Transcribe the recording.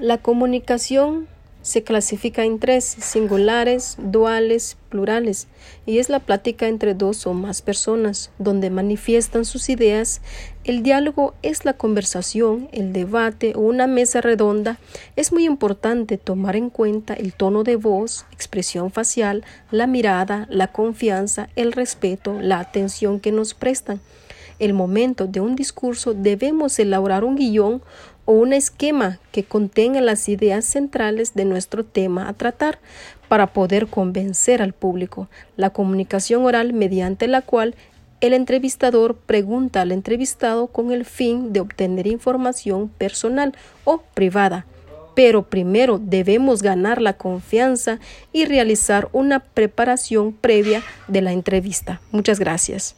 La comunicación se clasifica en tres, singulares, duales, plurales, y es la plática entre dos o más personas, donde manifiestan sus ideas. El diálogo es la conversación, el debate o una mesa redonda. Es muy importante tomar en cuenta el tono de voz, expresión facial, la mirada, la confianza, el respeto, la atención que nos prestan. El momento de un discurso debemos elaborar un guion o un esquema que contenga las ideas centrales de nuestro tema a tratar para poder convencer al público. La comunicación oral mediante la cual el entrevistador pregunta al entrevistado con el fin de obtener información personal o privada. Pero primero debemos ganar la confianza y realizar una preparación previa de la entrevista. Muchas gracias.